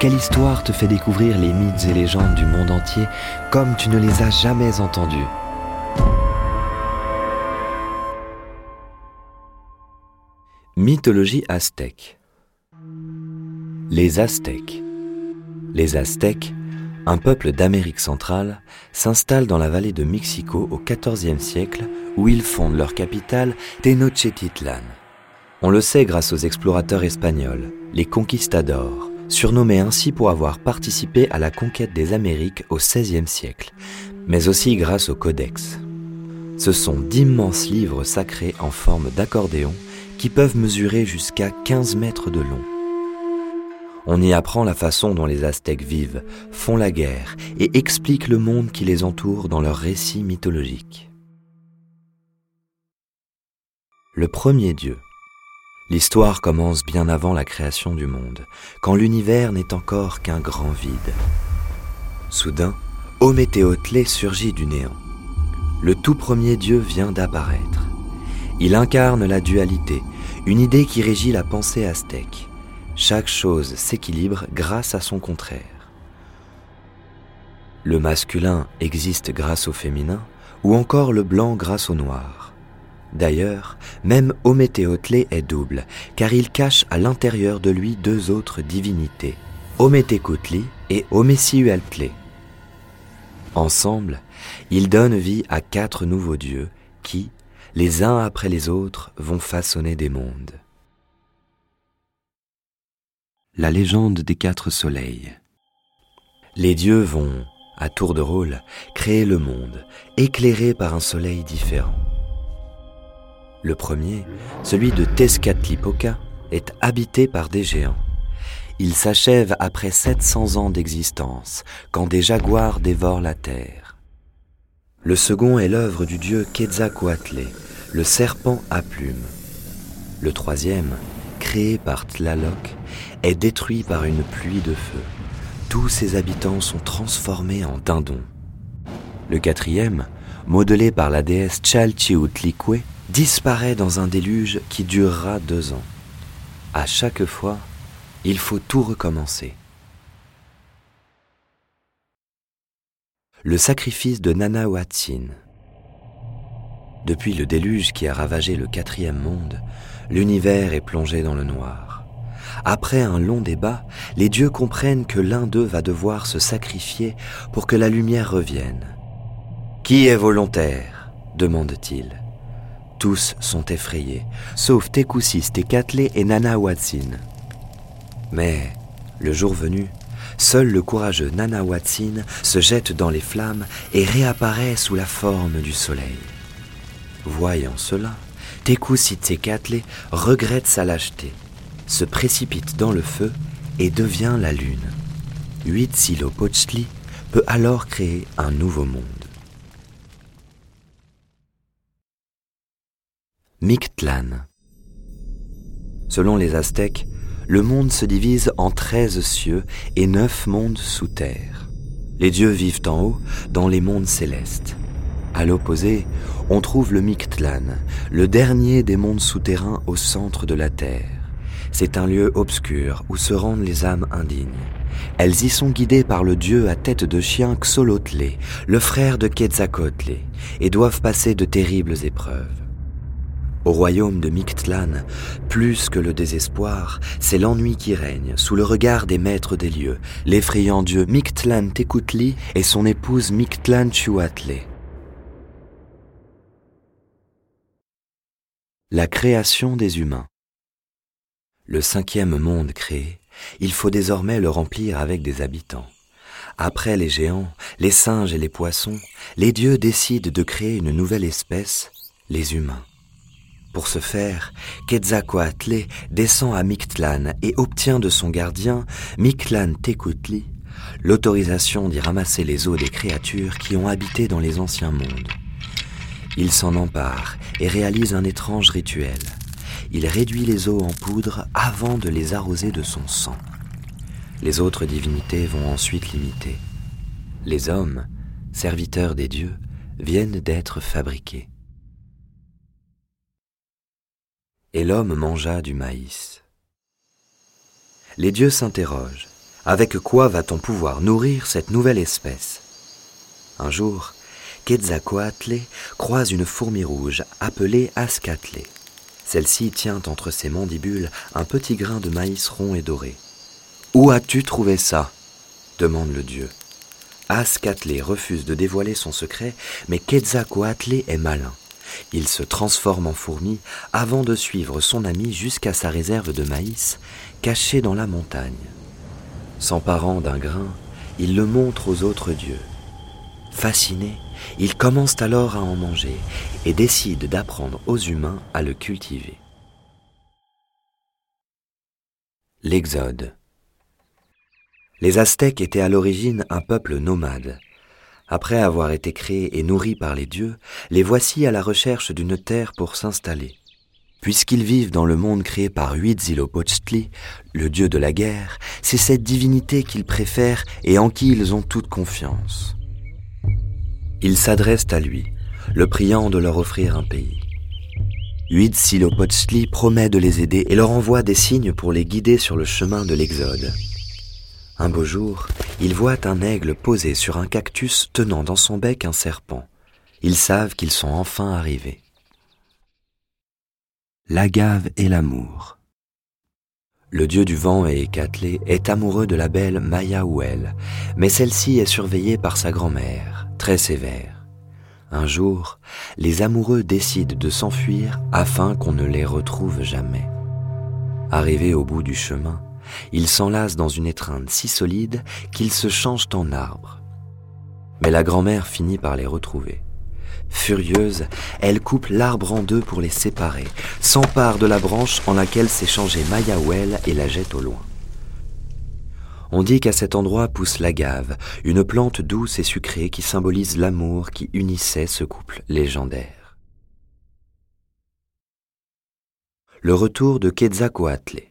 Quelle histoire te fait découvrir les mythes et légendes du monde entier comme tu ne les as jamais entendus Mythologie aztèque. Les Aztèques. Les Aztèques, un peuple d'Amérique centrale, s'installent dans la vallée de Mexico au XIVe siècle où ils fondent leur capitale Tenochtitlan. On le sait grâce aux explorateurs espagnols, les conquistadors, surnommés ainsi pour avoir participé à la conquête des Amériques au XVIe siècle, mais aussi grâce au Codex. Ce sont d'immenses livres sacrés en forme d'accordéon qui peuvent mesurer jusqu'à 15 mètres de long. On y apprend la façon dont les Aztèques vivent, font la guerre et expliquent le monde qui les entoure dans leurs récits mythologiques. Le premier dieu. L'histoire commence bien avant la création du monde, quand l'univers n'est encore qu'un grand vide. Soudain, Ométéotlé surgit du néant. Le tout premier dieu vient d'apparaître. Il incarne la dualité, une idée qui régit la pensée aztèque. Chaque chose s'équilibre grâce à son contraire. Le masculin existe grâce au féminin, ou encore le blanc grâce au noir. D'ailleurs, même Ométéotlé est double, car il cache à l'intérieur de lui deux autres divinités, Ométékoutli et Omessiualtlé. Ensemble, ils donnent vie à quatre nouveaux dieux qui, les uns après les autres, vont façonner des mondes. La légende des quatre soleils. Les dieux vont, à tour de rôle, créer le monde, éclairé par un soleil différent. Le premier, celui de Tezcatlipoca, est habité par des géants. Il s'achève après 700 ans d'existence, quand des jaguars dévorent la terre. Le second est l'œuvre du dieu Quetzalcoatl, le serpent à plumes. Le troisième, créé par Tlaloc, est détruit par une pluie de feu. Tous ses habitants sont transformés en dindons. Le quatrième, modelé par la déesse Chalchiutlicue, disparaît dans un déluge qui durera deux ans. À chaque fois, il faut tout recommencer. Le sacrifice de Nanahuatzin. Depuis le déluge qui a ravagé le quatrième monde, l'univers est plongé dans le noir. Après un long débat, les dieux comprennent que l'un d'eux va devoir se sacrifier pour que la lumière revienne. Qui est volontaire? demande-t-il. Tous sont effrayés, sauf Tekusis, Tekatle et Nana Watsin. Mais, le jour venu, seul le courageux Nana Watsin se jette dans les flammes et réapparaît sous la forme du soleil. Voyant cela, Tekusis Tekatle regrette sa lâcheté, se précipite dans le feu et devient la lune. Huitzilopochtli peut alors créer un nouveau monde. Mictlan. Selon les Aztèques, le monde se divise en treize cieux et neuf mondes sous terre. Les dieux vivent en haut, dans les mondes célestes. À l'opposé, on trouve le Mictlan, le dernier des mondes souterrains au centre de la terre. C'est un lieu obscur où se rendent les âmes indignes. Elles y sont guidées par le dieu à tête de chien Xolotlé, le frère de Quetzalcoatl, et doivent passer de terribles épreuves. Au royaume de Mictlan, plus que le désespoir, c'est l'ennui qui règne sous le regard des maîtres des lieux, l'effrayant dieu Mictlan Tekutli et son épouse Mictlan Chuatle. La création des humains. Le cinquième monde créé, il faut désormais le remplir avec des habitants. Après les géants, les singes et les poissons, les dieux décident de créer une nouvelle espèce, les humains. Pour ce faire, Quetzalcoatl descend à Mictlan et obtient de son gardien, Mictlan Tekutli, l'autorisation d'y ramasser les os des créatures qui ont habité dans les anciens mondes. Il s'en empare et réalise un étrange rituel. Il réduit les os en poudre avant de les arroser de son sang. Les autres divinités vont ensuite l'imiter. Les hommes, serviteurs des dieux, viennent d'être fabriqués. Et l'homme mangea du maïs. Les dieux s'interrogent. Avec quoi va-t-on pouvoir nourrir cette nouvelle espèce? Un jour, Quetzalcoatl croise une fourmi rouge appelée Ascatlé. Celle-ci tient entre ses mandibules un petit grain de maïs rond et doré. Où as-tu trouvé ça? demande le dieu. Ascatlé refuse de dévoiler son secret, mais Quetzalcoatl est malin. Il se transforme en fourmi avant de suivre son ami jusqu'à sa réserve de maïs, cachée dans la montagne. S'emparant d'un grain, il le montre aux autres dieux. Fascinés, ils commencent alors à en manger et décident d'apprendre aux humains à le cultiver. L'Exode Les Aztèques étaient à l'origine un peuple nomade. Après avoir été créés et nourris par les dieux, les voici à la recherche d'une terre pour s'installer. Puisqu'ils vivent dans le monde créé par Huitzilopochtli, le dieu de la guerre, c'est cette divinité qu'ils préfèrent et en qui ils ont toute confiance. Ils s'adressent à lui, le priant de leur offrir un pays. Huitzilopochtli promet de les aider et leur envoie des signes pour les guider sur le chemin de l'Exode. Un beau jour, ils voient un aigle posé sur un cactus tenant dans son bec un serpent. Ils savent qu'ils sont enfin arrivés l'agave et l'amour. Le dieu du vent et Écatlé est amoureux de la belle Maya Ouel, mais celle-ci est surveillée par sa grand-mère, très sévère. Un jour, les amoureux décident de s'enfuir afin qu'on ne les retrouve jamais. Arrivés au bout du chemin, ils s'enlacent dans une étreinte si solide qu'ils se changent en arbres. Mais la grand-mère finit par les retrouver. Furieuse, elle coupe l'arbre en deux pour les séparer, s'empare de la branche en laquelle s'est changé Mayaouel et la jette au loin. On dit qu'à cet endroit pousse l'agave, une plante douce et sucrée qui symbolise l'amour qui unissait ce couple légendaire. Le retour de Quetzalcoatl.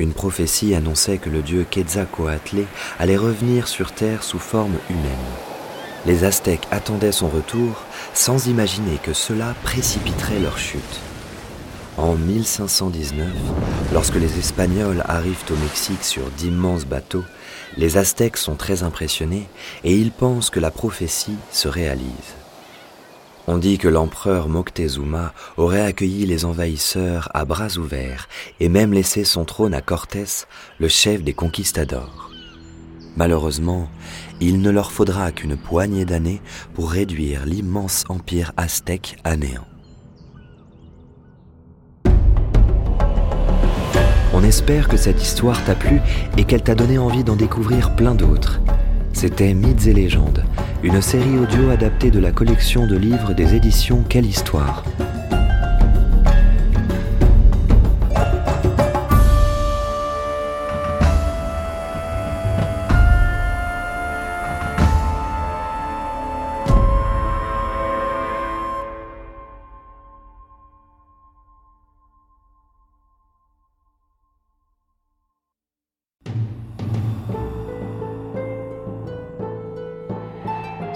Une prophétie annonçait que le dieu Quetzalcoatl allait revenir sur terre sous forme humaine. Les Aztèques attendaient son retour sans imaginer que cela précipiterait leur chute. En 1519, lorsque les Espagnols arrivent au Mexique sur d'immenses bateaux, les Aztèques sont très impressionnés et ils pensent que la prophétie se réalise. On dit que l'empereur Moctezuma aurait accueilli les envahisseurs à bras ouverts et même laissé son trône à Cortés, le chef des conquistadors. Malheureusement, il ne leur faudra qu'une poignée d'années pour réduire l'immense empire aztèque à néant. On espère que cette histoire t'a plu et qu'elle t'a donné envie d'en découvrir plein d'autres. C'était Mythes et légendes, une série audio adaptée de la collection de livres des éditions Quelle Histoire.